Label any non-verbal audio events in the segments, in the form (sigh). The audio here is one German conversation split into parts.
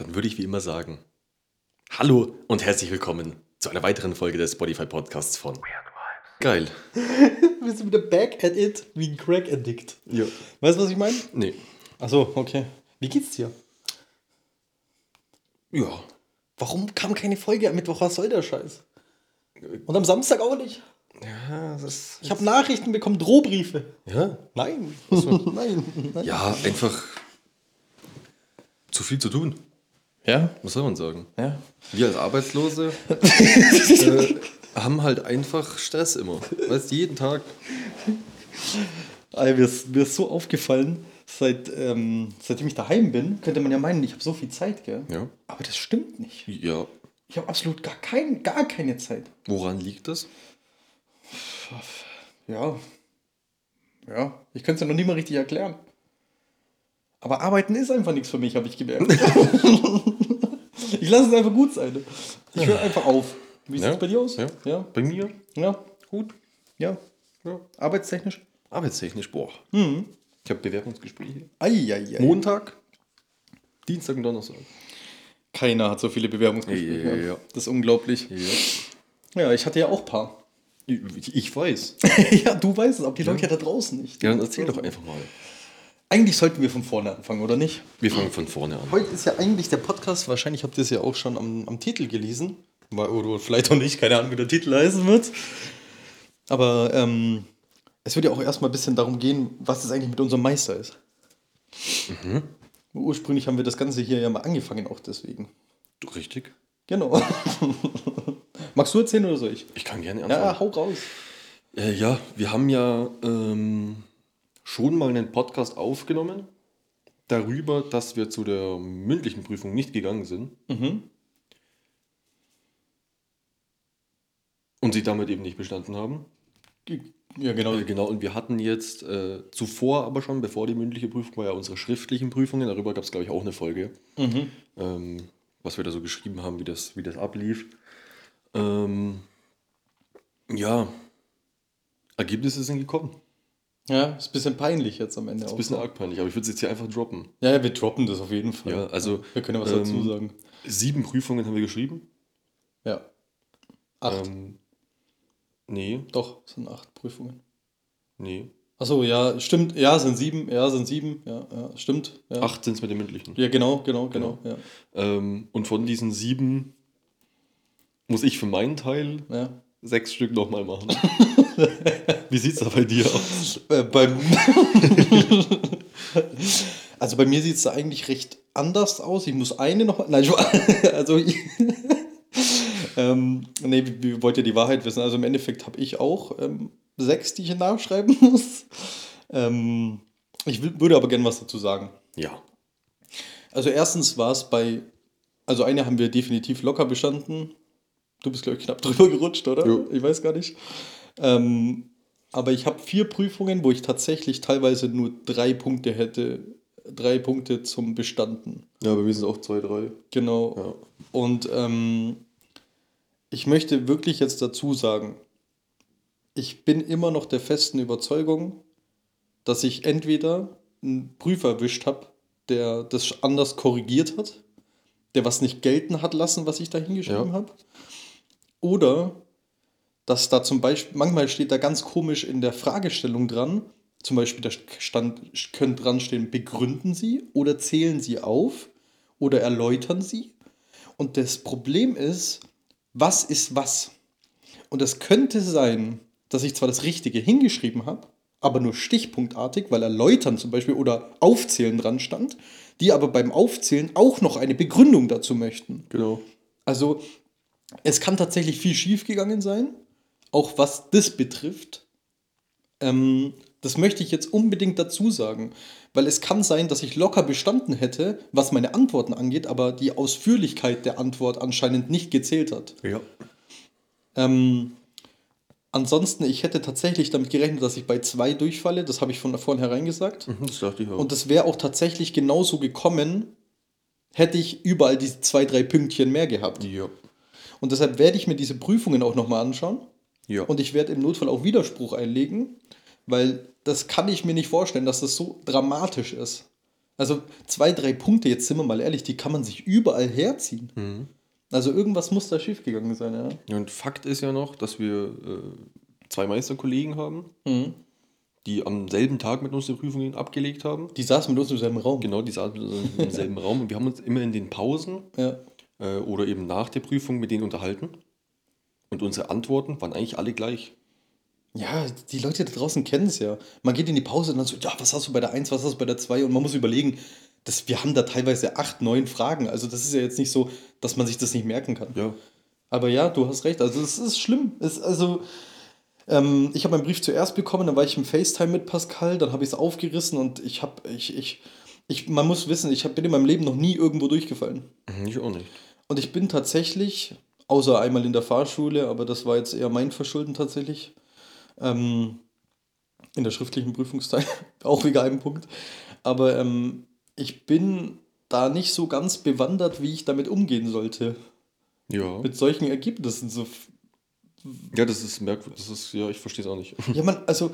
Dann würde ich wie immer sagen: Hallo und herzlich willkommen zu einer weiteren Folge des Spotify Podcasts von Geil. (laughs) Wir sind wieder back at it wie ein Crack-Addict. Ja. Weißt du, was ich meine? Nee. Achso, okay. Wie geht's dir? Ja. Warum kam keine Folge am Mittwoch? Was soll der Scheiß? Und am Samstag auch nicht. Ja, das ist. Ich habe Nachrichten bekommen, Drohbriefe. Ja. Nein. (laughs) nein. nein. Ja, einfach zu viel zu tun. Ja? Was soll man sagen? Ja. Wir als Arbeitslose (laughs) äh, haben halt einfach Stress immer. Weißt du, jeden Tag. Ey, mir, ist, mir ist so aufgefallen, seit, ähm, seitdem ich daheim bin, könnte man ja meinen, ich habe so viel Zeit, gell? Ja. Aber das stimmt nicht. Ja. Ich habe absolut gar, kein, gar keine Zeit. Woran liegt das? Ja. Ja, ich könnte es ja noch nie mal richtig erklären. Aber arbeiten ist einfach nichts für mich, habe ich gemerkt. (laughs) ich lasse es einfach gut sein. Ich höre einfach auf. Wie sieht es Ja, bei dir aus? ja. Ja. Bei mir? Ja. Gut. Ja. Ja. Arbeitstechnisch? Arbeitstechnisch, boah. Mhm. Ich habe Bewerbungsgespräche. Eieiei. Montag, Dienstag und Donnerstag. Keiner hat so viele Bewerbungsgespräche. Ja, ja, ja. Das ist unglaublich. Ja. Ja, ich hatte ja auch ein paar. Ich, ich weiß. (laughs) ja, du weißt es, aber die Leute da draußen nicht. Ja, dann erzähl doch einfach mal. Eigentlich sollten wir von vorne anfangen, oder nicht? Wir fangen von vorne an. Heute ist ja eigentlich der Podcast, wahrscheinlich habt ihr es ja auch schon am, am Titel gelesen. Weil- Oder vielleicht auch nicht, keine Ahnung, wie der Titel heißen wird. Aber ähm, es wird ja auch erstmal ein bisschen darum gehen, was es eigentlich mit unserem Meister ist. Ursprünglich haben wir das Ganze hier ja mal angefangen, auch deswegen. Richtig. Genau. (laughs) Magst du erzählen oder soll ich? Ich kann gerne Ja, anfangen. hau raus. Äh, ja, wir haben ja ähm, schon mal einen Podcast aufgenommen darüber, dass wir zu der mündlichen Prüfung nicht gegangen sind Mhm. und sie damit eben nicht bestanden haben. Ja, genau. Äh, genau, und wir hatten jetzt äh, zuvor aber schon, bevor die mündliche Prüfung war, ja unsere schriftlichen Prüfungen. Darüber gab es, glaube ich, auch eine Folge, Mhm. ähm, was wir da so geschrieben haben, wie das, wie das ablief. Ähm, ja, Ergebnisse sind gekommen. Ja, ist ein bisschen peinlich jetzt am Ende Ist auch. ein bisschen arg peinlich, aber ich würde es jetzt hier einfach droppen. Ja, ja, wir droppen das auf jeden Fall. Ja, also Wir können ja was ähm, dazu sagen. sieben Prüfungen haben wir geschrieben. Ja. Acht. Ähm, nee, Doch, es sind acht Prüfungen. nee. Achso, ja, stimmt. Ja, sind sieben. Ja, sind sieben. Ja, ja stimmt. Ja. Acht sind es mit den mündlichen. Ja, genau, genau, genau. Ja. Ähm, und von diesen sieben muss ich für meinen Teil sechs Stück nochmal machen. (laughs) (laughs) Wie sieht es da bei dir aus? Äh, (laughs) also bei mir sieht es da eigentlich recht anders aus. Ich muss eine noch. Nein, (laughs) also ich, ähm, nee, wir, wir wollt ja die Wahrheit wissen. Also im Endeffekt habe ich auch ähm, sechs, die ich nachschreiben muss. Ähm, ich will, würde aber gerne was dazu sagen. Ja. Also erstens war es bei, also eine haben wir definitiv locker bestanden. Du bist, glaube ich, knapp drüber gerutscht, oder? Jo. Ich weiß gar nicht. Ähm, aber ich habe vier Prüfungen, wo ich tatsächlich teilweise nur drei Punkte hätte, drei Punkte zum Bestanden. Ja, bei mir sind es auch zwei, drei. Genau. Ja. Und ähm, ich möchte wirklich jetzt dazu sagen, ich bin immer noch der festen Überzeugung, dass ich entweder einen Prüfer erwischt habe, der das anders korrigiert hat, der was nicht gelten hat lassen, was ich da hingeschrieben Ja. habe, oder dass da zum Beispiel, manchmal steht da ganz komisch in der Fragestellung dran, zum Beispiel da stand, könnte dran stehen, begründen Sie oder zählen Sie auf oder erläutern Sie. Und das Problem ist, was ist was? Und es könnte sein, dass ich zwar das Richtige hingeschrieben habe, aber nur stichpunktartig, weil erläutern zum Beispiel oder aufzählen dran stand, die aber beim Aufzählen auch noch eine Begründung dazu möchten. Genau. Also es kann tatsächlich viel schiefgegangen sein, auch was das betrifft. Ähm, das möchte ich jetzt unbedingt dazu sagen, weil es kann sein, dass ich locker bestanden hätte, was meine Antworten angeht, aber die Ausführlichkeit der Antwort anscheinend nicht gezählt hat. Ja. Ähm, ansonsten, ich hätte tatsächlich damit gerechnet, dass ich bei zwei durchfalle, das habe ich von vornherein gesagt. Mhm, Das dachte ich auch. Und das wäre auch tatsächlich genauso gekommen, hätte ich überall diese zwei, drei Pünktchen mehr gehabt. ja. Und deshalb werde ich mir diese Prüfungen auch nochmal anschauen. Ja. Und ich werde im Notfall auch Widerspruch einlegen, weil das kann ich mir nicht vorstellen, dass das so dramatisch ist. Also zwei, drei Punkte, jetzt sind wir mal ehrlich, die kann man sich überall herziehen. Mhm. Also irgendwas muss da schiefgegangen sein, ja. Ja, Und Fakt ist ja noch, dass wir äh, zwei Meisterkollegen haben, Mhm. die am selben Tag mit uns die Prüfungen abgelegt haben. Die saßen mit uns im selben Raum. Genau, die saßen mit uns im selben (laughs) Raum und wir haben uns immer in den Pausen Ja. äh, oder eben nach der Prüfung mit denen unterhalten. Und unsere Antworten waren eigentlich alle gleich. Ja, die Leute da draußen kennen es ja. Man geht in die Pause und dann so, ja, was hast du bei der 1, was hast du bei der 2? Und man muss überlegen, das, wir haben da teilweise acht, neun Fragen. Also das ist ja jetzt nicht so, dass man sich das nicht merken kann. Ja. Aber ja, du hast recht. Also es ist schlimm. Es, also ähm, ich habe meinen Brief zuerst bekommen, dann war ich im FaceTime mit Pascal, dann habe ich es aufgerissen und ich habe, ich, ich, ich, man muss wissen, ich hab, bin in meinem Leben noch nie irgendwo durchgefallen. Mhm, Ich auch nicht. Und ich bin tatsächlich, außer einmal in der Fahrschule, aber das war jetzt eher mein Verschulden tatsächlich, ähm, in der schriftlichen Prüfungsteil, (laughs) auch wegen einem Punkt. Aber ähm, ich bin da nicht so ganz bewandert, wie ich damit umgehen sollte. Ja. Mit solchen Ergebnissen. So, Ja, das ist merkwürdig. Das ist, ja, ich verstehe es auch nicht. ja, man, also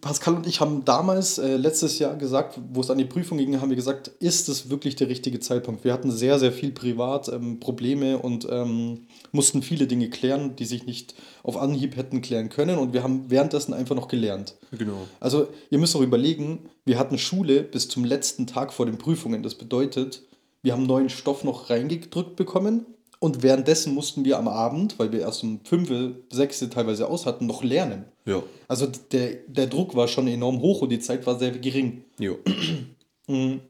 Pascal und ich haben damals, äh, letztes Jahr gesagt, wo es an die Prüfung ging, haben wir gesagt, ist es wirklich der richtige Zeitpunkt? Wir hatten sehr, sehr viel privat ähm, Probleme und ähm, mussten viele Dinge klären, die sich nicht auf Anhieb hätten klären können und wir haben währenddessen einfach noch gelernt. Genau. Also ihr müsst auch überlegen, wir hatten Schule bis zum letzten Tag vor den Prüfungen. Das bedeutet, wir haben neuen Stoff noch reingedrückt bekommen und währenddessen mussten wir am Abend, weil wir erst um 5, 6 teilweise aus hatten, noch lernen. Ja. Also der, der Druck war schon enorm hoch und die Zeit war sehr gering. Ja. Mhm.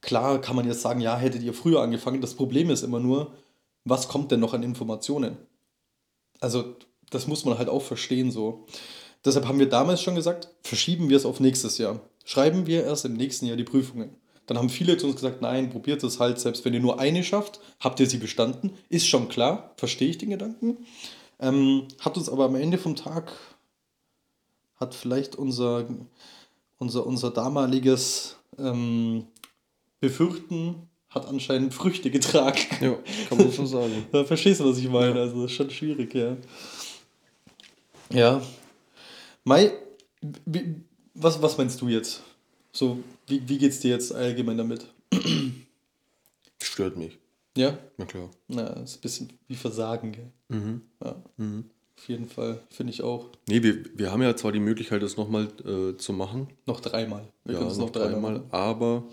Klar kann man jetzt sagen, ja, hättet ihr früher angefangen. Das Problem ist immer nur, was kommt denn noch an Informationen? Also, das muss man halt auch verstehen so. Deshalb haben wir damals schon gesagt, verschieben wir es auf nächstes Jahr. Schreiben wir erst im nächsten Jahr die Prüfungen. Dann haben viele zu uns gesagt, nein, probiert es halt, selbst wenn ihr nur eine schafft, habt ihr sie bestanden. Ist schon klar, verstehe ich den Gedanken. Ähm, hat uns aber am Ende vom Tag, hat vielleicht unser, unser, unser damaliges ähm, Befürchten, hat anscheinend Früchte getragen. Ja, kann man so sagen. (laughs) Da verstehst du, was ich meine? Also, das ist schon schwierig, ja. Ja. Mai, was, was meinst du jetzt? So, wie, wie geht's dir jetzt allgemein damit? Stört mich. Ja? Na klar. Na, ist ein bisschen wie Versagen, gell? Mhm. Ja, Mhm. auf jeden Fall, finde ich auch. Nee, wir, wir haben ja zwar die Möglichkeit, das nochmal äh, zu machen. Noch dreimal. Wir ja, können es noch dreimal. machen. Aber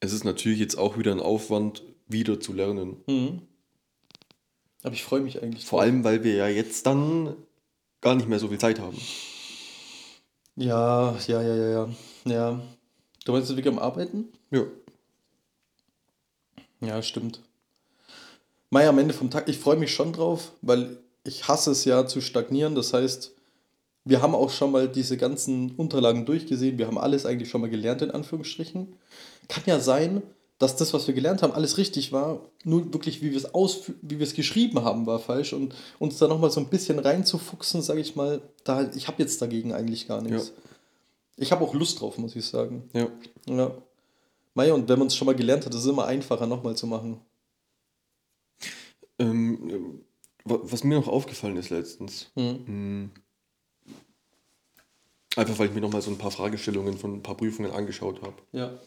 es ist natürlich jetzt auch wieder ein Aufwand, wieder zu lernen. Mhm. Aber ich freue mich eigentlich. Vor drauf. allem, weil wir ja jetzt dann gar nicht mehr so viel Zeit haben. Ja, ja, ja, ja, ja. Ja. Du meinst, du wirklich am Arbeiten? Ja. Ja, stimmt. Mai am Ende vom Tag, ich freue mich schon drauf, weil ich hasse es ja zu stagnieren. Das heißt, wir haben auch schon mal diese ganzen Unterlagen durchgesehen. Wir haben alles eigentlich schon mal gelernt, in Anführungsstrichen. Kann ja sein, dass das, was wir gelernt haben, alles richtig war. Nur wirklich, wie wir es ausfü- wie wir es geschrieben haben, war falsch. Und uns da nochmal so ein bisschen reinzufuchsen, sage ich mal, da, ich habe jetzt dagegen eigentlich gar nichts. Ja. Ich habe auch Lust drauf, muss ich sagen. Ja. Ja. Mei, und wenn man es schon mal gelernt hat, ist es immer einfacher, nochmal zu machen. Ähm, wa- was mir noch aufgefallen ist letztens, Mhm. mh, einfach weil ich mir nochmal so ein paar Fragestellungen von ein paar Prüfungen angeschaut habe. Ja.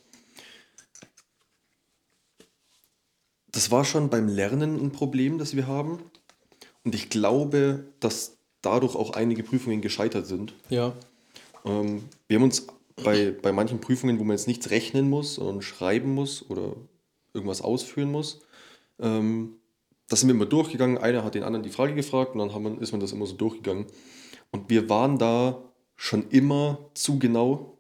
Das war schon beim Lernen ein Problem, das wir haben. Und ich glaube, dass dadurch auch einige Prüfungen gescheitert sind. Ja. Ähm, wir haben uns bei, bei manchen Prüfungen, wo man jetzt nichts rechnen muss und schreiben muss oder irgendwas ausführen muss, ähm, da sind wir immer durchgegangen. Einer hat den anderen die Frage gefragt und dann haben wir, ist man das immer so durchgegangen. Und wir waren da schon immer zu genau.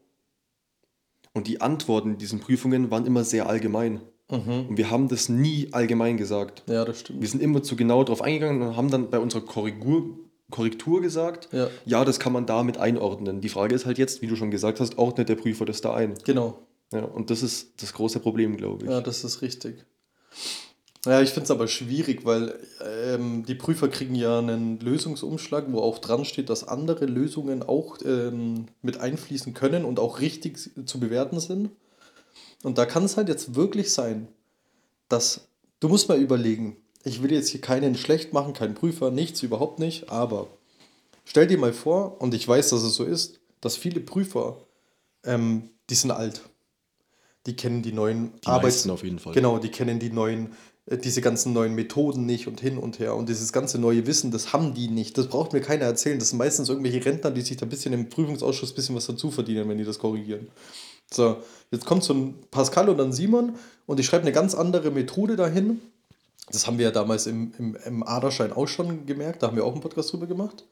Und die Antworten in diesen Prüfungen waren immer sehr allgemein. Mhm. Und wir haben das nie allgemein gesagt. Ja, das stimmt. Wir sind immer zu genau drauf eingegangen und haben dann bei unserer Korrektur, Korrektur gesagt, Ja. ja, das kann man damit einordnen. Die Frage ist halt jetzt, wie du schon gesagt hast, ordnet der Prüfer das da ein? Genau. Ja, und das ist das große Problem, glaube ich. Ja, das ist richtig. Ja, ich finde es aber schwierig, weil ähm, die Prüfer kriegen ja einen Lösungsumschlag, wo auch dran steht, dass andere Lösungen auch ähm, mit einfließen können und auch richtig zu bewerten sind. Und da kann es halt jetzt wirklich sein, dass du musst mal überlegen, ich will jetzt hier keinen schlecht machen, keinen Prüfer, nichts, überhaupt nicht, aber stell dir mal vor, und ich weiß, dass es so ist, dass viele Prüfer, ähm, die sind alt. die kennen die neuen Die meisten auf jeden Fall. Genau, die kennen die neuen, äh, diese ganzen neuen Methoden nicht und hin und her. Und dieses ganze neue Wissen, das haben die nicht. Das braucht mir keiner erzählen. Das sind meistens irgendwelche Rentner, die sich da ein bisschen im Prüfungsausschuss ein bisschen was dazu verdienen, wenn die das korrigieren. So, jetzt kommt so ein Pascal und ein Simon und ich schreibe eine ganz andere Methode dahin. Das haben wir ja damals im, im, im Aderschein auch schon gemerkt, da haben wir auch einen Podcast drüber gemacht,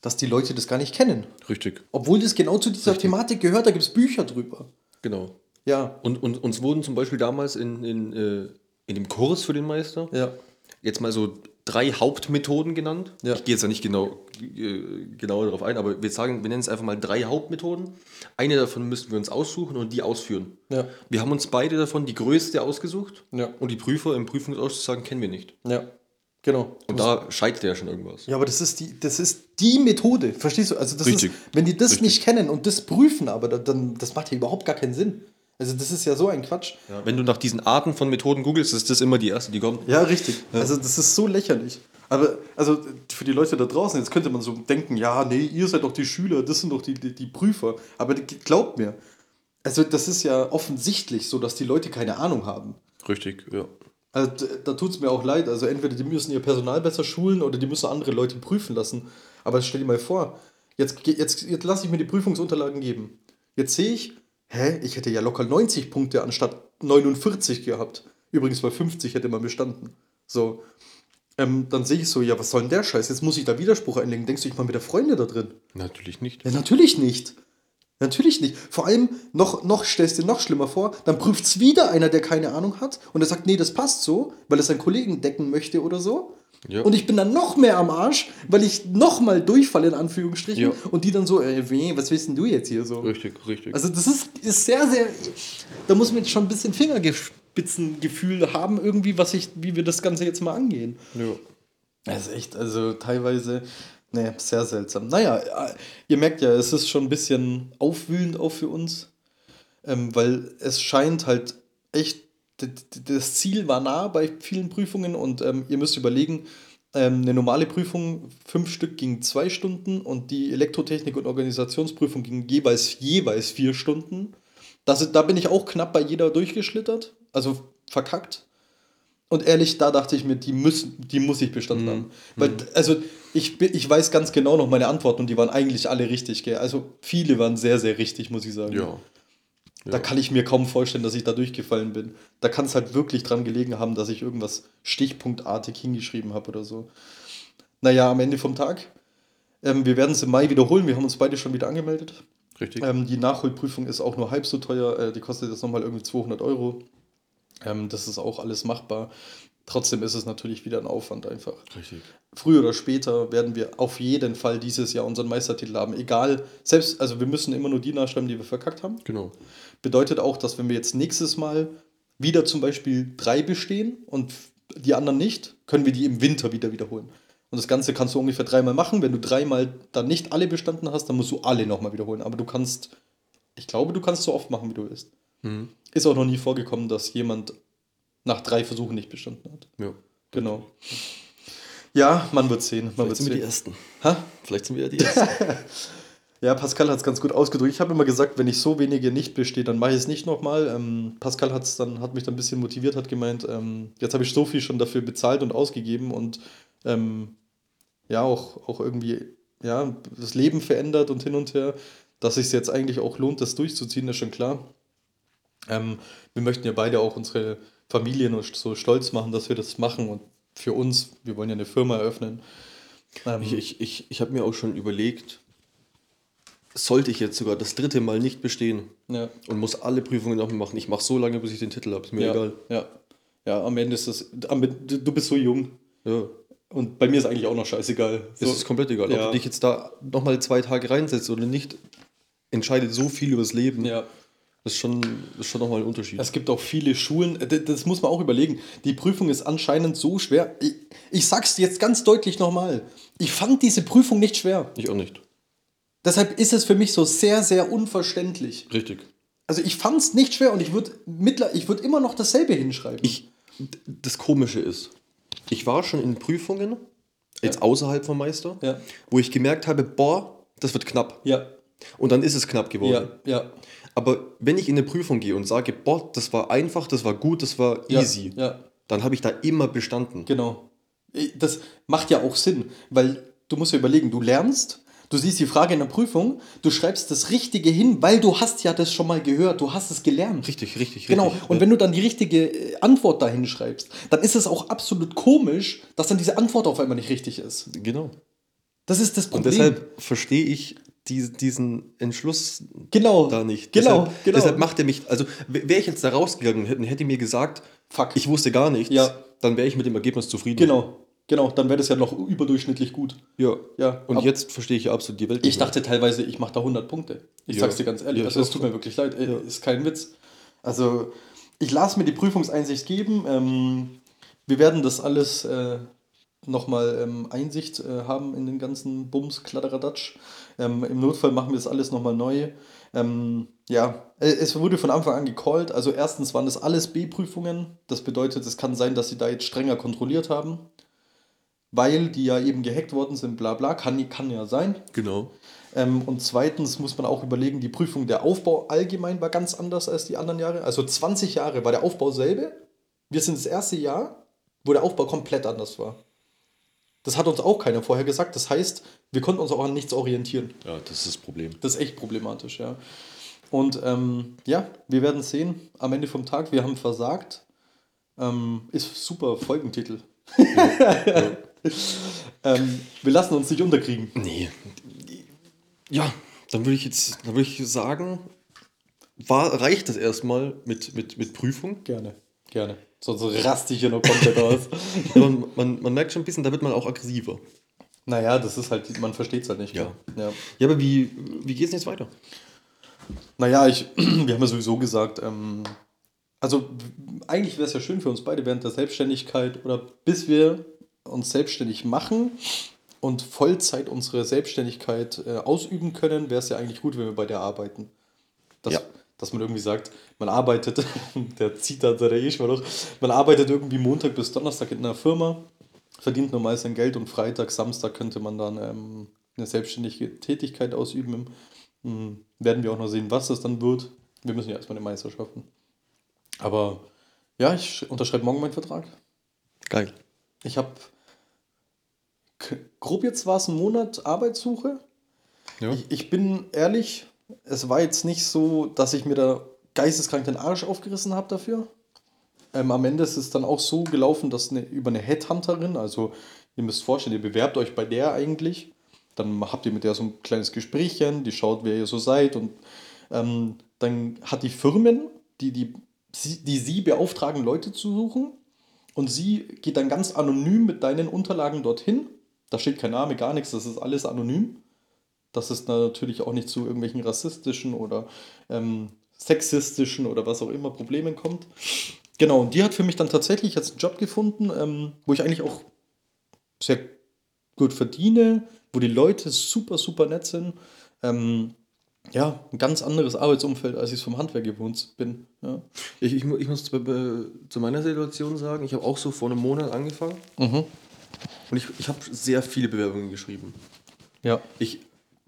dass die Leute das gar nicht kennen. Richtig, Obwohl das genau zu dieser Thematik gehört, da gibt es Bücher drüber. genau. Ja, Und, und uns wurden zum Beispiel damals in, in, äh, in dem Kurs für den Meister ja, jetzt mal so drei Hauptmethoden genannt. Ja. Ich gehe jetzt ja nicht genau, äh, genauer darauf ein, aber wir sagen, wir nennen es einfach mal drei Hauptmethoden. Eine davon müssen wir uns aussuchen und die ausführen. ja, Wir haben uns beide davon die größte ausgesucht Ja. und die Prüfer im Prüfungsausschuss sagen, kennen wir nicht. ja, genau. Und da scheitert ja schon irgendwas. Ja, aber das ist die, das ist die Methode, verstehst du? Also das Richtig. ist, wenn die das Richtig. nicht kennen und das prüfen, aber da- dann, das macht ja überhaupt gar keinen Sinn. Also das ist ja so ein Quatsch. Ja, wenn du nach diesen Arten von Methoden googelst, ist das immer die erste, die kommt. Ja, richtig. Also das ist so lächerlich. Aber also für die Leute da draußen, jetzt könnte man so denken, ja, nee, ihr seid doch die Schüler, das sind doch die, die, die Prüfer. Aber glaubt mir, also das ist ja offensichtlich so, dass die Leute keine Ahnung haben. Richtig, ja. Also da tut es mir auch leid. Also entweder die müssen ihr Personal besser schulen oder die müssen andere Leute prüfen lassen. Aber stell dir mal vor, jetzt, jetzt, jetzt lasse ich mir die Prüfungsunterlagen geben. Jetzt sehe ich, hä, ich hätte ja locker 90 Punkte anstatt 49 gehabt. Übrigens bei 50 hätte man bestanden. So. Ähm, dann sehe ich so, ja, was soll denn der Scheiß? Jetzt muss ich da Widerspruch einlegen. Denkst du, ich mal mit der Freunde da drin? Natürlich nicht. Ja, natürlich nicht. Natürlich nicht. Vor allem, noch, noch stellst du dir noch schlimmer vor, dann prüft es wieder einer, der keine Ahnung hat und er sagt, nee, das passt so, weil er seinen Kollegen decken möchte oder so. Ja. Und ich bin dann noch mehr am Arsch, weil ich noch mal durchfalle, in Anführungsstrichen. Ja. Und die dann so, äh, weh, was willst denn du jetzt hier so? Richtig, richtig. Also das ist, ist sehr, sehr, da muss man jetzt schon ein bisschen Fingerspitzengefühl haben irgendwie, was ich, wie wir das Ganze jetzt mal angehen. ja. Das ist echt, also teilweise, ne, sehr seltsam. Naja, äh, ihr merkt ja, es ist schon ein bisschen aufwühlend auch für uns, ähm, weil es scheint halt echt, das Ziel war nah bei vielen Prüfungen und ähm, ihr müsst überlegen, ähm, eine normale Prüfung, fünf Stück ging zwei Stunden und die Elektrotechnik- und Organisationsprüfung ging jeweils, jeweils vier Stunden. Das, da bin ich auch knapp bei jeder durchgeschlittert, also verkackt. Und ehrlich, da dachte ich mir, die, müssen, die muss ich bestanden haben. Weil, also, ich, ich weiß ganz genau noch meine Antworten und die waren eigentlich alle richtig, gell? Also, viele waren sehr, sehr richtig, muss ich sagen. Ja. Da kann ich mir kaum vorstellen, dass ich da durchgefallen bin. Da kann es halt wirklich dran gelegen haben, dass ich irgendwas stichpunktartig hingeschrieben habe oder so. Naja, am Ende vom Tag. Ähm, wir werden es im Mai wiederholen. Wir haben uns beide schon wieder angemeldet. Richtig. Ähm, die Nachholprüfung ist auch nur halb so teuer. Äh, die kostet jetzt nochmal irgendwie 200 Euro. Ähm, das ist auch alles machbar. Trotzdem ist es natürlich wieder ein Aufwand einfach. Richtig. Früher oder später werden wir auf jeden Fall dieses Jahr unseren Meistertitel haben. Egal, selbst, also wir müssen immer nur die nachschreiben, die wir verkackt haben. Genau. Bedeutet auch, dass wenn wir jetzt nächstes Mal wieder zum Beispiel drei bestehen und die anderen nicht, können wir die im Winter wieder wiederholen. Und das Ganze kannst du ungefähr dreimal machen. Wenn du dreimal dann nicht alle bestanden hast, dann musst du alle nochmal wiederholen. Aber du kannst, ich glaube, du kannst so oft machen, wie du willst. Mhm. Ist auch noch nie vorgekommen, dass jemand nach drei Versuchen nicht bestanden hat. Ja. Genau. Ja, man wird sehen. Man Vielleicht wird sind wir die sehen. Ersten. Ha? Vielleicht sind wir ja die Ersten. (laughs) Ja, Pascal hat es ganz gut ausgedrückt. Ich habe immer gesagt, wenn ich so wenige nicht bestehe, dann mache ich es nicht nochmal. Ähm, Pascal hat's dann, hat mich dann ein bisschen motiviert, hat gemeint, ähm, jetzt habe ich so viel schon dafür bezahlt und ausgegeben und ähm, ja, auch, auch irgendwie ja, das Leben verändert und hin und her, dass es sich jetzt eigentlich auch lohnt, das durchzuziehen, ist schon klar. Ähm, wir möchten ja beide auch unsere Familien so stolz machen, dass wir das machen und für uns, wir wollen ja eine Firma eröffnen. Ähm, Ich, ich, ich, ich habe mir auch schon überlegt, sollte ich jetzt sogar das dritte Mal nicht bestehen ja. und muss alle Prüfungen nochmal machen, ich mache so lange, bis ich den Titel habe, ist mir ja, egal. Ja. ja, am Ende ist das. am Du bist so jung. Ja. Und bei mir ist eigentlich auch noch scheißegal. Es So, ist komplett egal. Ja. Ob du dich jetzt da nochmal zwei Tage reinsetzt oder nicht, entscheidet so viel über das Leben. ja. Das ist schon, das ist schon nochmal ein Unterschied. Es gibt auch viele Schulen, äh, d- das muss man auch überlegen. Die Prüfung ist anscheinend so schwer. Ich, ich sag's jetzt ganz deutlich nochmal. Ich fand diese Prüfung nicht schwer. ich auch nicht. Deshalb ist es für mich so sehr, sehr unverständlich. Richtig. Also ich fand's nicht schwer und ich würde ich würd immer noch dasselbe hinschreiben. Ich, das Komische ist, ich war schon in Prüfungen, jetzt außerhalb vom Meister, Ja. wo ich gemerkt habe, boah, das wird knapp. ja. Und dann ist es knapp geworden. Ja, ja. Aber wenn ich in eine Prüfung gehe und sage, boah, das war einfach, das war gut, das war Ja, easy, Ja, dann habe ich da immer bestanden. genau. Das macht ja auch Sinn, weil du musst ja überlegen, du lernst, du siehst die Frage in der Prüfung, du schreibst das Richtige hin, weil du hast ja das schon mal gehört, du hast es gelernt. Richtig, richtig, Genau, richtig. und wenn du dann die richtige äh, Antwort dahin schreibst, dann ist es auch absolut komisch, dass dann diese Antwort auf einmal nicht richtig ist. Genau. Das ist das Und Problem. deshalb verstehe ich die, diesen Entschluss genau, da nicht. Genau, deshalb, genau. deshalb macht er mich, also wäre ich jetzt da rausgegangen und hätte, hätte mir gesagt, Fuck. ich wusste gar nichts, Ja. dann wäre ich mit dem Ergebnis zufrieden. Genau, genau, dann wäre das ja noch überdurchschnittlich gut. Ja. Ja, Und jetzt verstehe ich ja absolut die Welt. Ich dachte teilweise, ich mache da 100 Punkte. Ich Ja. sag's dir ganz ehrlich. Ja, also, es tut mir wirklich leid. Ja. Ist kein Witz. Also, ich lasse mir die Prüfungseinsicht geben. Ähm, wir werden das alles äh, nochmal ähm, Einsicht äh, haben in den ganzen Bums, Kladderadatsch. Ähm, Im Notfall machen wir das alles nochmal neu. Ähm, ja, äh, es wurde von Anfang an gecallt. Also, erstens waren das alles B-Prüfungen. Das bedeutet, es kann sein, dass sie da jetzt strenger kontrolliert haben. Weil die ja eben gehackt worden sind, bla bla, kann, kann ja sein. Genau. Ähm, und zweitens muss man auch überlegen, die Prüfung, der Aufbau allgemein war ganz anders als die anderen Jahre. Also 20 Jahre war der Aufbau selbe. Wir sind das erste Jahr, wo der Aufbau komplett anders war. Das hat uns auch keiner vorher gesagt. Das heißt, wir konnten uns auch an nichts orientieren. Ja, das ist das Problem. Das ist echt problematisch, ja. Und ähm, ja, wir werden sehen am Ende vom Tag, wir haben versagt. Ähm, ist super Folgentitel. (laughs) ähm, wir lassen uns nicht unterkriegen. Nee. Ja, dann würde ich jetzt, dann würde ich sagen, war, reicht das erstmal mit, mit, mit Prüfung. Gerne, gerne. Sonst raste ich hier noch komplett (laughs) aus. Aber man, man merkt schon ein bisschen, da wird man auch aggressiver. naja, das ist halt, man versteht es halt nicht. Ja. ja. Ja, aber wie, wie geht es jetzt weiter? Naja, ich, (clears throat) wir haben ja sowieso gesagt, ähm, also eigentlich wäre es ja schön für uns beide während der Selbstständigkeit oder bis wir uns selbstständig machen und Vollzeit unsere Selbstständigkeit äh, ausüben können, wäre es ja eigentlich gut, wenn wir bei der arbeiten. Dass, Ja. dass man irgendwie sagt, man arbeitet, (laughs) der zieht da seine eh schon noch, man arbeitet irgendwie Montag bis Donnerstag in einer Firma, verdient normal sein Geld und Freitag, Samstag könnte man dann ähm, eine selbstständige Tätigkeit ausüben. Hm, werden wir auch noch sehen, was das dann wird. Wir müssen ja erstmal eine Meisterschaften. Aber ja, ich sch- unterschreibe morgen meinen Vertrag. Geil. Ich habe grob jetzt war es ein Monat Arbeitssuche. Ja. Ich, ich bin ehrlich, es war jetzt nicht so, dass ich mir da geisteskrank den Arsch aufgerissen habe dafür. Ähm, am Ende ist es dann auch so gelaufen, dass eine, über eine Headhunterin, also ihr müsst vorstellen, ihr bewerbt euch bei der eigentlich, dann habt ihr mit der so ein kleines Gesprächchen, die schaut, wer ihr so seid und ähm, dann hat die Firmen, die, die, die sie beauftragen, Leute zu suchen und sie geht dann ganz anonym mit deinen Unterlagen dorthin. Da steht kein Name, gar nichts, das ist alles anonym. Dass es natürlich auch nicht zu irgendwelchen rassistischen oder ähm, sexistischen oder was auch immer Problemen kommt. Genau, und die hat für mich dann tatsächlich jetzt einen Job gefunden, ähm, wo ich eigentlich auch sehr gut verdiene, wo die Leute super, super nett sind. Ähm, ja, ein ganz anderes Arbeitsumfeld, als ich es vom Handwerk gewohnt bin. Ja. Ich, ich, ich muss zu, äh, zu meiner Situation sagen, ich habe auch so vor einem Monat angefangen Mhm. und ich, ich habe sehr viele Bewerbungen geschrieben. Ja. Ich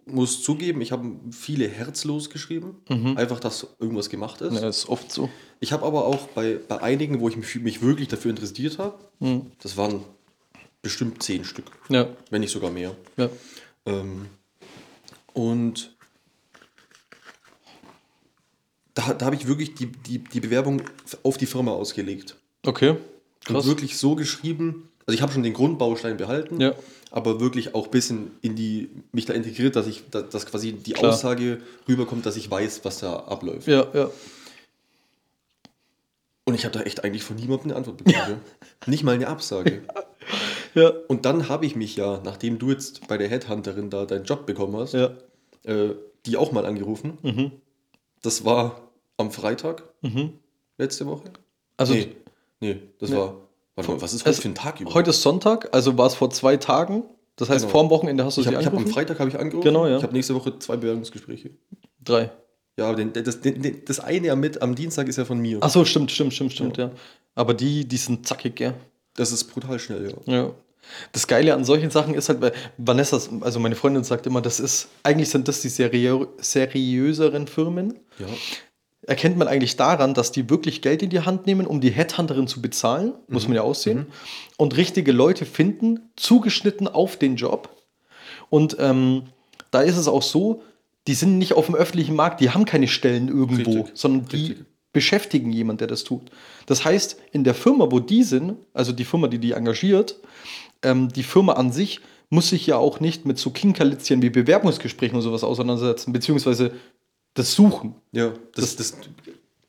muss zugeben, ich habe viele herzlos geschrieben, einfach, dass irgendwas gemacht ist. ja, ist oft so. Ich habe aber auch bei, bei einigen, wo ich mich, mich wirklich dafür interessiert habe, das waren bestimmt zehn Stück, Ja, wenn nicht sogar mehr. ja. Ähm, und da, da habe ich wirklich die, die, die Bewerbung auf die Firma ausgelegt. Okay. Und wirklich so geschrieben, also ich habe schon den Grundbaustein behalten, Ja. aber wirklich auch ein bisschen in die, mich da integriert, dass ich, dass, dass quasi die Klar. Aussage rüberkommt, dass ich weiß, was da abläuft. Ja, ja. Und ich habe da echt eigentlich von niemandem eine Antwort bekommen. ja. (laughs) Nicht mal eine Absage. Ja. Und dann habe ich mich ja, nachdem du jetzt bei der Headhunterin da deinen Job bekommen hast, Ja. äh, die auch mal angerufen. Mhm. Das war am Freitag Mhm. letzte Woche. Also nee, nee, das Nee. war. Warte mal, was ist heute Es- für ein Tag überhaupt? heute ist Sonntag, also war es vor zwei Tagen. Das heißt, Genau. vor dem Wochenende hast du Ich sie habe hab am angerufen? Freitag habe ich angerufen. Genau, ja. Ich habe nächste Woche zwei Bewerbungsgespräche. Drei. Ja, aber den, das, den, das eine am, mit, am Dienstag ist ja von mir. Ach so, stimmt, stimmt, stimmt, stimmt, ja. Aber die, die sind zackig, ja. Das ist brutal schnell, ja. Ja. Das Geile an solchen Sachen ist halt, weil Vanessa, also meine Freundin sagt immer, das ist, eigentlich sind das die seriö seriöseren Firmen. Ja. Erkennt man eigentlich daran, dass die wirklich Geld in die Hand nehmen, um die Headhunterin zu bezahlen, muss man ja aussehen, und richtige Leute finden, zugeschnitten auf den Job. Und ähm, da ist es auch so, die sind nicht auf dem öffentlichen Markt, die haben keine Stellen irgendwo, Richtig. sondern die Richtig. beschäftigen jemanden, der das tut. Das heißt, in der Firma, wo die sind, also die Firma, die die engagiert, ähm, die Firma an sich muss sich ja auch nicht mit so Kinkerlitzchen wie Bewerbungsgesprächen und sowas auseinandersetzen, beziehungsweise das Suchen. Ja, das, das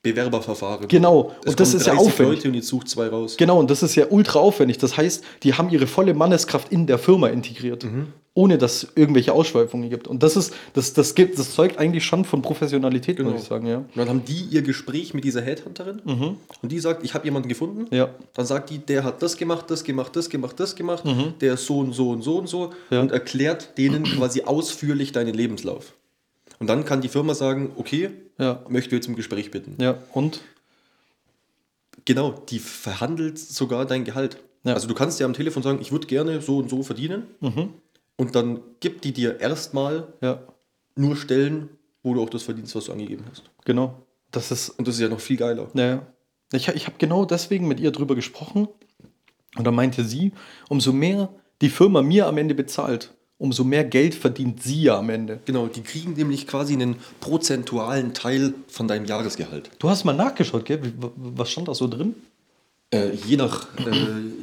Bewerberverfahren. Genau, Es und das ist ja 30 aufwendig. Leute und jetzt sucht zwei raus. Genau, und das ist ja ultra aufwendig. Das heißt, die haben ihre volle Manneskraft in der Firma integriert, Mhm. ohne dass es irgendwelche Ausschweifungen gibt. Und das ist, das, das gibt, das zeugt eigentlich schon von Professionalität, Genau. muss ich sagen, ja. Und dann haben die ihr Gespräch mit dieser Headhunterin und die sagt, ich habe jemanden gefunden. Ja. Dann sagt die, der hat das gemacht, das gemacht, das gemacht, das gemacht, der ist so und so und so und so Ja. und erklärt denen quasi ausführlich deinen Lebenslauf. Und dann kann die Firma sagen, okay, Ja. möchte jetzt im Gespräch bitten. Ja, und? Genau, die verhandelt sogar dein Gehalt. Ja. Also du kannst ja am Telefon sagen, ich würde gerne so und so verdienen. Und dann gibt die dir erstmal Ja, nur Stellen, wo du auch das verdienst, was du angegeben hast. genau. Das ist, Und das ist ja noch viel geiler. Naja. Ich, ich habe genau deswegen mit ihr drüber gesprochen. Und da meinte sie, umso mehr die Firma mir am Ende bezahlt, umso mehr Geld verdient sie ja am Ende. Genau, die kriegen nämlich quasi einen prozentualen Teil von deinem Jahresgehalt. Du hast mal nachgeschaut, gell? Was stand da so drin? Äh, je, nach, äh,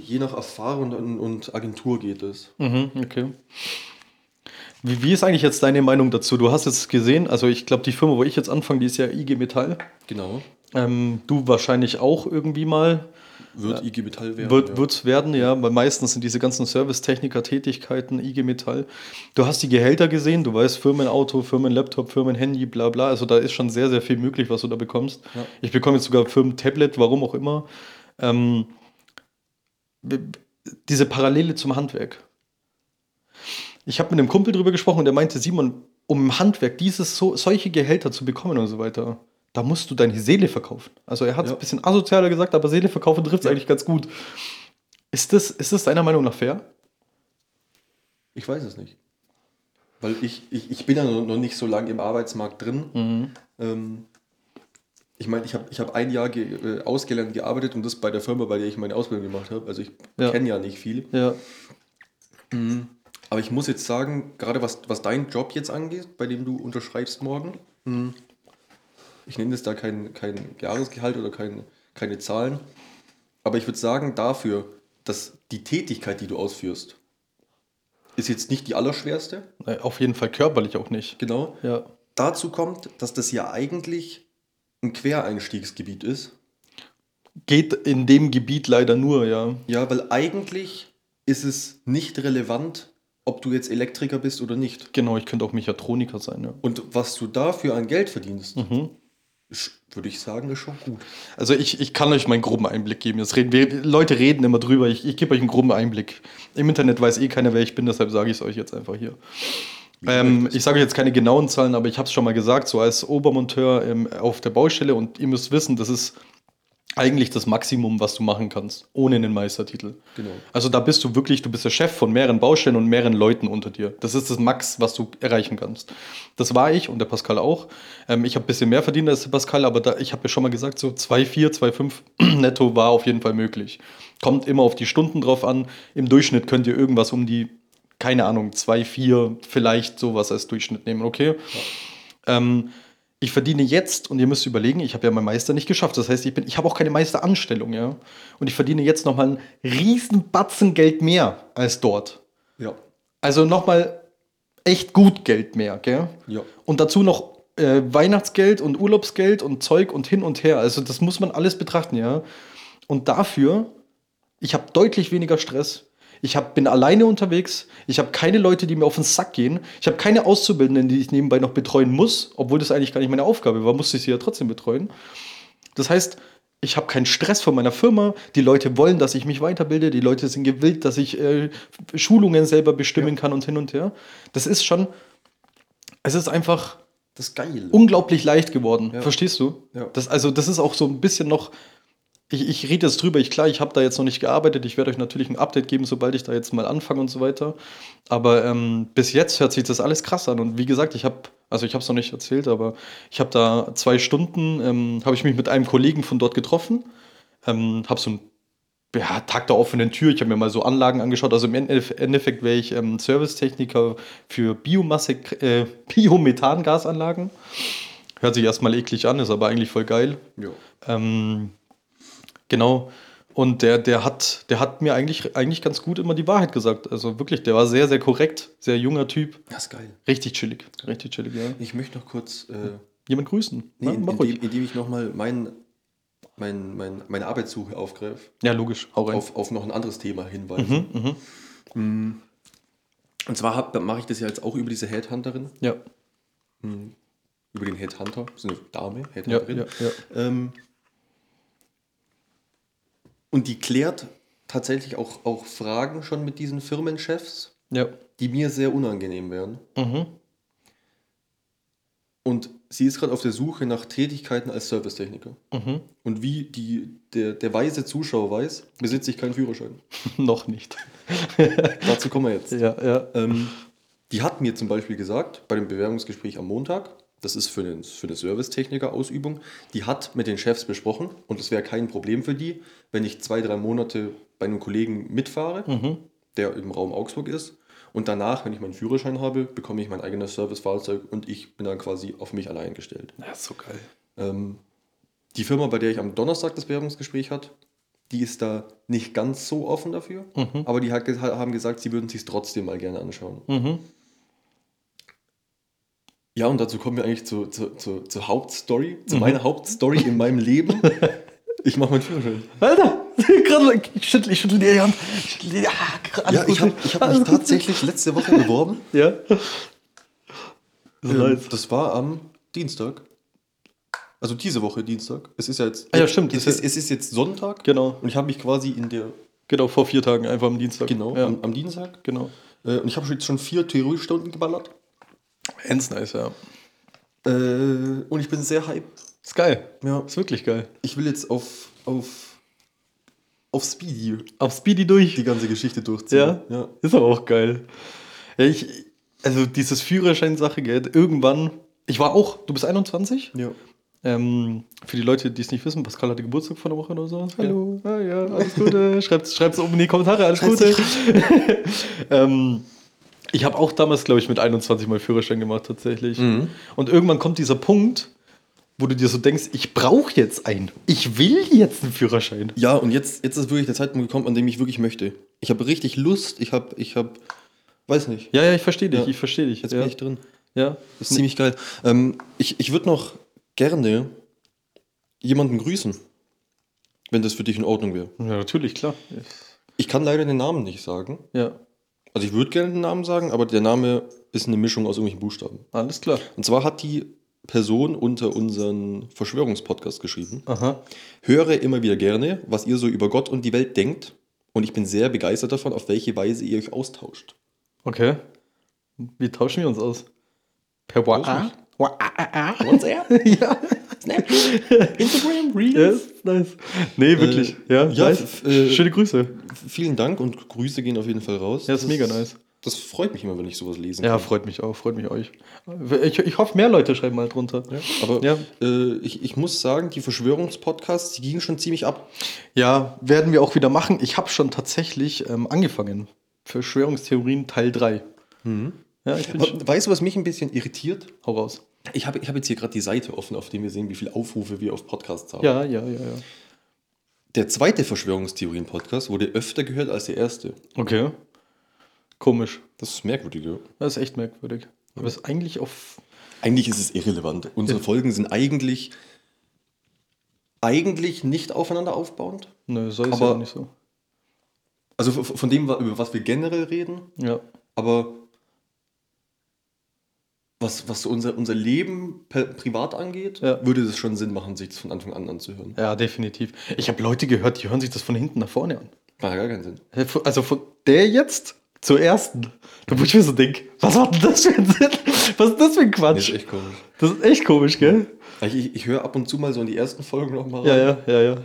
je nach Erfahrung und, und Agentur geht es. Mhm, okay. Wie, wie ist eigentlich jetzt deine Meinung dazu? Du hast jetzt gesehen, also ich glaube, die Firma, wo ich jetzt anfange, die ist ja IG Metall. Genau. Ähm, du wahrscheinlich auch irgendwie mal. Wird IG Metall werden. Wird ja. wird's werden, ja, weil meistens sind diese ganzen Servicetechniker-Tätigkeiten IG Metall. Du hast die Gehälter gesehen, du weißt Firmenauto, Firmenlaptop, Firmenhandy, bla bla. Also da ist schon sehr, sehr viel möglich, was du da bekommst. Ja. Ich bekomme jetzt sogar Firmentablet, warum auch immer. Ähm, diese Parallele zum Handwerk. Ich habe mit einem Kumpel drüber gesprochen und der meinte, Simon, um im Handwerk dieses so, solche Gehälter zu bekommen und so weiter, da musst du deine Seele verkaufen. Also er hat es Ja. ein bisschen asozialer gesagt, aber Seele verkaufen trifft es eigentlich ganz gut. Ist das, ist das deiner Meinung nach fair? Ich weiß es nicht. Weil ich, ich, ich bin ja noch nicht so lange im Arbeitsmarkt drin. Ähm, ich meine, ich habe ich hab ein Jahr ge, äh, ausgelernt gearbeitet und das bei der Firma, bei der ich meine Ausbildung gemacht habe. Also ich Ja. kenne ja nicht viel. Ja. Aber ich muss jetzt sagen, gerade was, was deinen Job jetzt angeht, bei dem du unterschreibst morgen, hm, ich nenne jetzt da kein, kein Jahresgehalt oder kein, keine Zahlen, aber ich würde sagen, dafür, dass die Tätigkeit, die du ausführst, ist jetzt nicht die allerschwerste, Äh, Auf jeden Fall körperlich auch nicht. genau. Ja. Dazu kommt, dass das ja eigentlich ein Quereinstiegsgebiet ist. Geht in dem Gebiet leider nur, ja. Ja, weil eigentlich ist es nicht relevant, ob du jetzt Elektriker bist oder nicht. Genau, ich könnte auch Mechatroniker sein, ja. Und was du dafür an Geld verdienst, Mhm. Würde ich sagen, ist schon gut. Also ich, ich kann euch meinen groben Einblick geben. Jetzt reden wir, Leute reden immer drüber. Ich, ich gebe euch einen groben Einblick. Im Internet weiß eh keiner, wer ich bin, deshalb sage ich es euch jetzt einfach hier. Ähm, ich sage euch jetzt keine genauen Zahlen, aber ich habe es schon mal gesagt, so als Obermonteur ähm, auf der Baustelle und ihr müsst wissen, das ist eigentlich das Maximum, was du machen kannst, ohne einen Meistertitel. Genau. Also da bist du wirklich, du bist der Chef von mehreren Baustellen und mehreren Leuten unter dir. Das ist das Max, was du erreichen kannst. Das war ich und der Pascal auch. Ähm, ich habe ein bisschen mehr verdient als der Pascal, aber da, ich habe ja schon mal gesagt, so 2,4, 2,5 (clears throat) netto war auf jeden Fall möglich. Kommt immer auf die Stunden drauf an. Im Durchschnitt könnt ihr irgendwas um die, keine Ahnung, 2,4 vielleicht sowas als Durchschnitt nehmen, okay? Ähm, ich verdiene jetzt, und ihr müsst überlegen, ich habe ja meinen Meister nicht geschafft. Das heißt, ich, bin, ich habe auch keine Meisteranstellung, ja. Und ich verdiene jetzt nochmal einen riesen Batzen Geld mehr als dort. Ja. Also nochmal echt gut Geld mehr, gell? Ja. Und dazu noch äh, Weihnachtsgeld und Urlaubsgeld und Zeug und hin und her. Also das muss man alles betrachten, ja. Und dafür, ich habe deutlich weniger Stress. Ich hab, bin alleine unterwegs. Ich habe keine Leute, die mir auf den Sack gehen. Ich habe keine Auszubildenden, die ich nebenbei noch betreuen muss, obwohl das eigentlich gar nicht meine Aufgabe war, musste ich sie ja trotzdem betreuen. Das heißt, ich habe keinen Stress von meiner Firma. Die Leute wollen, dass ich mich weiterbilde. Die Leute sind gewillt, dass ich äh, Schulungen selber bestimmen kann und hin und her. Das ist schon, es ist einfach Das ist geil. unglaublich leicht geworden. Ja. Verstehst du? Ja. Das, also, das ist auch so ein bisschen noch. Ich, ich rede jetzt drüber. Ich, klar, ich habe da jetzt noch nicht gearbeitet. Ich werde euch natürlich ein Update geben, sobald ich da jetzt mal anfange und so weiter. Aber ähm, bis jetzt hört sich das alles krass an. Und wie gesagt, ich habe, also ich habe es noch nicht erzählt, aber ich habe da zwei Stunden, ähm, habe ich mich mit einem Kollegen von dort getroffen. Ähm, habe so ein ja, Tag der offenen Tür. Ich habe mir mal so Anlagen angeschaut. Also im Endef- Endeffekt wäre ich ähm, Servicetechniker für Biomasse, äh, Biomethangasanlagen. Hört sich erstmal eklig an, ist aber eigentlich voll geil. Ja. Ähm, genau. Und der, der, hat, der hat mir eigentlich, eigentlich ganz gut immer die Wahrheit gesagt. Also wirklich, der war sehr, sehr korrekt, sehr junger Typ. Das ist geil. Richtig chillig. Richtig chillig, ja. Ich möchte noch kurz, äh, Jemand grüßen. nee, Ja, mach ruhig. indem, indem ich nochmal mein, mein, mein, meine Arbeitssuche aufgreife, Ja, logisch. Hau rein. auf, auf noch ein anderes Thema hinweise. Mhm, Und zwar mache ich das ja jetzt auch über diese Headhunterin, ja. über den Headhunter, das ist eine Dame, Ja, Headhunterin. ja, ja. Ähm, und die klärt tatsächlich auch, auch Fragen schon mit diesen Firmenchefs, Ja. die mir sehr unangenehm wären. Mhm. Und sie ist gerade auf der Suche nach Tätigkeiten als Servicetechniker. Mhm. Und wie die, der, der weise Zuschauer weiß, besitze ich keinen Führerschein. (laughs) Noch nicht. (laughs) Dazu kommen wir jetzt. Ja, ja. Ähm, die hat mir zum Beispiel gesagt, bei dem Bewerbungsgespräch am Montag, das ist für eine, für eine Servicetechniker-Ausübung, die hat mit den Chefs besprochen und es wäre kein Problem für die, wenn ich zwei, drei Monate bei einem Kollegen mitfahre, Mhm. der im Raum Augsburg ist. Und danach, wenn ich meinen Führerschein habe, bekomme ich mein eigenes Servicefahrzeug und ich bin dann quasi auf mich allein gestellt. Ja, ist so geil. Ähm, die Firma, bei der ich am Donnerstag das Bewerbungsgespräch hatte, die ist da nicht ganz so offen dafür, Mhm. aber die hat, haben gesagt, sie würden sich trotzdem mal gerne anschauen. Mhm. Ja, und dazu kommen wir eigentlich zu, zu, zu, zur Hauptstory, Mhm. zu meiner Hauptstory in meinem Leben. (laughs) Ich mache meinen Führerschein. Alter, (laughs) gerade, ich schüttel, ich schüttel dir die Hand. Ich schüttel dir, ja, alles Ja, ich habe ich hab mich tatsächlich letzte Woche beworben. (laughs) Ja. Ähm. Das war am Dienstag. Also diese Woche Dienstag. Es ist ja jetzt. Ah ja, stimmt, Es das ist, es ist jetzt Sonntag. Genau. Und ich habe mich quasi in der. Genau, vor vier Tagen, einfach am Dienstag. Genau, Ja, am, am Dienstag. genau. Äh, und ich habe jetzt schon vier Theoriestunden geballert. Ends nice, ja. Äh, und ich bin sehr hype. Ist geil. Ja. Ist wirklich geil. Ich will jetzt auf, auf, auf Speedy Auf Speedy durch. die ganze Geschichte durchziehen. Ja? ja. Ist aber auch geil. Ja, ich, also dieses Führerschein-Sache, gell, irgendwann, ich war auch, du bist 21? Ja. Ähm, für die Leute, die es nicht wissen, Pascal hatte Geburtstag vor einer Woche oder so. Hallo, ja, ja alles Gute. Schreibt es oben in die Kommentare, alles Gute. (laughs) ähm, ich habe auch damals, glaube ich, mit 21 mal Führerschein gemacht, tatsächlich. Mhm. Und irgendwann kommt dieser Punkt, wo du dir so denkst, ich brauche jetzt einen. Ich will jetzt einen Führerschein. Ja, und jetzt, jetzt ist wirklich der Zeitpunkt gekommen, an dem ich wirklich möchte. Ich habe richtig Lust, ich habe, ich habe, weiß nicht, Ja, ja, ich verstehe dich, Ja. ich verstehe dich. jetzt ja. bin ich drin. ja. Das ist ziemlich geil. Ähm, ich ich würde noch gerne jemanden grüßen, wenn das für dich in Ordnung wäre. ja, natürlich, klar. Ich kann leider den Namen nicht sagen. Ja, Also ich würde gerne den Namen sagen, aber der Name ist eine Mischung aus irgendwelchen Buchstaben. alles klar. Und zwar hat die Person unter unseren Verschwörungspodcast geschrieben. Aha. Höre immer wieder gerne, was ihr so über Gott und die Welt denkt. Und ich bin sehr begeistert davon, auf welche Weise ihr euch austauscht. Okay. Wie tauschen wir uns aus? Per WhatsApp? WhatsApp? (laughs) ja. Snapchat? Instagram? (laughs) Reels? Yes, nice. Nee, wirklich. ja, ja, nice. äh, Schöne Grüße. Vielen Dank und Grüße gehen auf jeden Fall raus. Ja, ist mega nice. Das freut mich immer, wenn ich sowas lesen Ja, kann. freut mich auch, freut mich euch. Ich, ich hoffe, mehr Leute schreiben mal drunter. Ja, aber Ja. Äh, ich, ich muss sagen, die Verschwörungspodcasts, die gingen schon ziemlich ab. Ja, werden wir auch wieder machen. Ich habe schon tatsächlich ähm, angefangen. Verschwörungstheorien Teil 3. Ja, ich bin schon. Aber Weißt du, was mich ein bisschen irritiert? Hau raus. Ich habe ich hab jetzt hier gerade die Seite offen, auf der wir sehen, wie viele Aufrufe wir auf Podcasts haben. Ja, ja, ja, ja. Der zweite Verschwörungstheorien-Podcast wurde öfter gehört als der erste. Okay. Komisch. Das ist merkwürdig, ja. Das ist echt merkwürdig. Aber es ist eigentlich auf. Eigentlich ist es irrelevant. Unsere Folgen sind eigentlich, eigentlich nicht aufeinander aufbauend. Nö, soll es ja auch nicht so. Also von dem, über was wir generell reden, Ja. aber was, was unser, unser Leben privat angeht, Ja. würde es schon Sinn machen, sich das von Anfang an anzuhören. Ja, definitiv. Ich habe Leute gehört, die hören sich das von hinten nach vorne an. Macht ja gar keinen Sinn. Also von der jetzt zur ersten. Da wo ich mir so denke, was hat denn das für einen Sinn? Was ist das für ein Quatsch? ist echt komisch. Das ist echt komisch, gell? Ich, ich, ich höre ab und zu mal so in die ersten Folgen nochmal Ja, ja, ja, ja.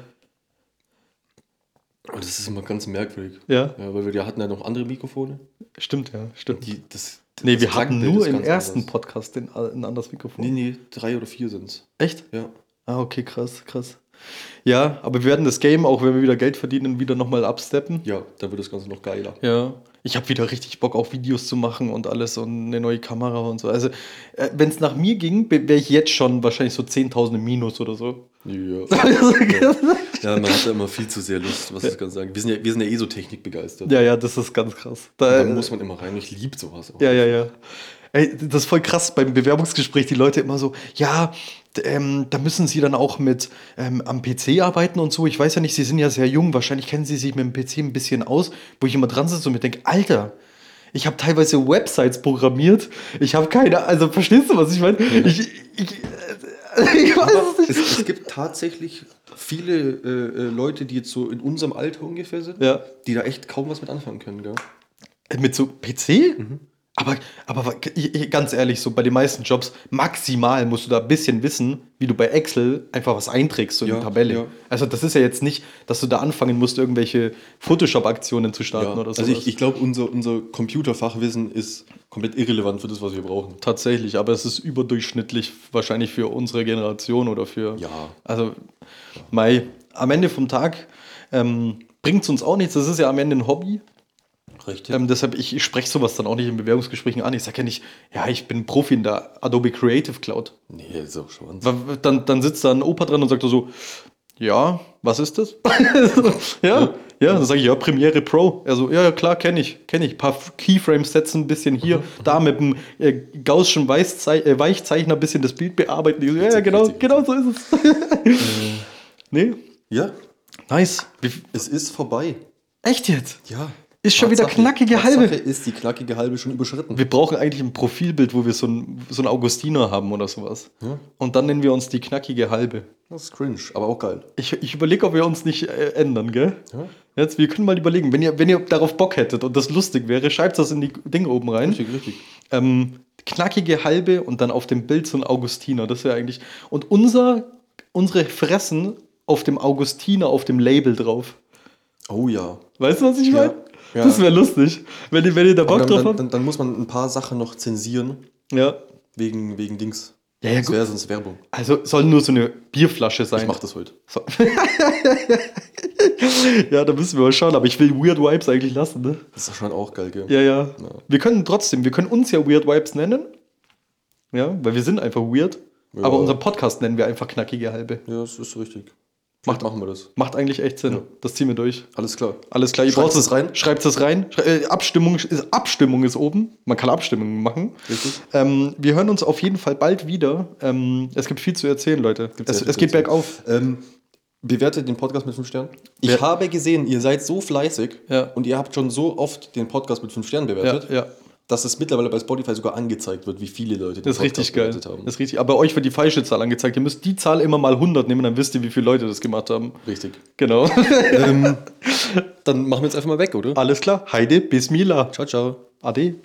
Und das ist immer ganz merkwürdig. Ja, Ja, weil wir hatten ja noch andere Mikrofone. stimmt, ja, stimmt. Die, das, nee, wir hatten nur im ersten anders. Podcast den, ein anderes Mikrofon. Nee, nee, drei oder vier sind es. Echt? Ja. Ah, okay, krass, krass. Ja, aber wir werden das Game, auch wenn wir wieder Geld verdienen, wieder nochmal absteppen. Ja, da wird das Ganze noch geiler. Ja. Ich habe wieder richtig Bock, auch Videos zu machen und alles und eine neue Kamera und so. Also, äh, wenn es nach mir ging, wäre ich jetzt schon wahrscheinlich so 10.000 im Minus oder so. Ja. (laughs) ja, man hat da immer viel zu sehr Lust, was das Ganze sagen. Wir sind ja, wir sind ja eh so technikbegeistert. ja, ja, das ist ganz krass. Da Da, muss man immer rein. Ich liebe sowas. auch. ja, ja, ja. Ey, das ist voll krass beim Bewerbungsgespräch, die Leute immer so, ja, ähm, da müssen sie dann auch mit ähm, am PC arbeiten und so. Ich weiß ja nicht, sie sind ja sehr jung, wahrscheinlich kennen sie sich mit dem PC ein bisschen aus, wo ich immer dran sitze und mir denke, Alter, ich habe teilweise Websites programmiert. Ich habe keine, also verstehst du, was ich meine? Ich, ich, äh, ich weiß Aber es nicht. es, es gibt tatsächlich viele äh, äh, Leute, die jetzt so in unserem Alter ungefähr sind, Ja. die da echt kaum was mit anfangen können. Gell? Mit so PC? Aber, aber ganz ehrlich, so bei den meisten Jobs, maximal musst du da ein bisschen wissen, wie du bei Excel einfach was einträgst, so in Ja, die Tabelle. ja. Also das ist ja jetzt nicht, dass du da anfangen musst, irgendwelche Photoshop-Aktionen zu starten oder so. also ich, ich glaube, unser, unser Computerfachwissen ist komplett irrelevant für das, was wir brauchen. Tatsächlich, aber es ist überdurchschnittlich wahrscheinlich für unsere Generation oder für. Ja. Also, Mai, am Ende vom Tag ähm, bringt es uns auch nichts. Das ist ja am Ende ein Hobby. Richtig. Ähm, deshalb, ich, ich spreche sowas dann auch nicht in Bewerbungsgesprächen an. Ich sage ja nicht, ja, ich bin Profi in der Adobe Creative Cloud. nee, auch schon. Dann, dann sitzt da ein Opa dran und sagt so, ja, was ist das? (laughs) ja, ja, dann sage ich, ja, Premiere Pro. Er so, ja, klar, kenne ich, kenne ich. Ein paar Keyframes setzen, ein bisschen hier, da mit dem äh, Gaußschen Weißzei äh, Weichzeichner ein bisschen das Bild bearbeiten. Ich so, ja, ja, genau, genau so ist es. (laughs) nee, Ja, nice. Es ist vorbei. echt jetzt? Ja. Ist schon wieder knackige Tatsache halbe. ist die knackige halbe schon überschritten. Wir brauchen eigentlich ein Profilbild, wo wir so einen so einen Augustiner haben oder sowas. Ja. Und dann nennen wir uns die knackige halbe. Das ist cringe, aber auch geil. Ich, ich überlege, ob wir uns nicht äh, ändern, gell? Ja. Jetzt, wir können mal überlegen, wenn ihr, wenn ihr darauf Bock hättet und das lustig wäre, schreibt das in die Dinge oben rein. Richtig, richtig. Ähm, knackige halbe und dann auf dem Bild so ein Augustiner. Das wäre eigentlich. Und unser, unsere Fressen auf dem Augustiner auf dem Label drauf. Oh ja. Weißt du, was ich Ja. meine? Ja. Das wäre lustig. Wenn ihr, wenn ihr da Bock dann, drauf dann, habt. dann, dann muss man ein paar Sachen noch zensieren, ja. wegen, wegen Dings. Ja, ja, das wäre sonst Werbung. Also soll nur so eine Bierflasche sein. Ich mach das heute. So. (laughs) ja, da müssen wir mal schauen, aber ich will Weird Vibes eigentlich lassen, ne? Das ist schon auch geil, gell? Ja, ja. Wir können trotzdem, wir können uns ja Weird Vibes nennen. Ja, weil wir sind einfach weird. Ja. Aber unseren Podcast nennen wir einfach knackige halbe. Ja, das ist richtig. Macht- machen wir das. Macht eigentlich echt Sinn. Ja. Das ziehen wir durch. Alles klar. Alles klar, ihr braucht es rein. Schreibt es rein. Schrei äh, Abstimmung, ist, Abstimmung ist oben. Man kann Abstimmungen machen. Richtig. Ähm, wir hören uns auf jeden Fall bald wieder. Ähm, es gibt viel zu erzählen, Leute. Gibt's Es, es geht bergauf. Ähm, bewertet den Podcast mit 5 Sternen. Ich Wer- habe gesehen, ihr seid so fleißig Ja. und ihr habt schon so oft den Podcast mit 5 Sternen bewertet, ja. Dass es mittlerweile bei Spotify sogar angezeigt wird, wie viele Leute Das ist richtig geil. haben. Das ist richtig. Aber euch wird die falsche Zahl angezeigt. Ihr müsst die Zahl immer mal 100 nehmen, dann wisst ihr, wie viele Leute das gemacht haben. richtig. Genau. (laughs) ähm, (laughs) dann machen wir jetzt einfach mal weg, oder? Alles klar. Heide, Bismillah. Ciao, ciao. Ade.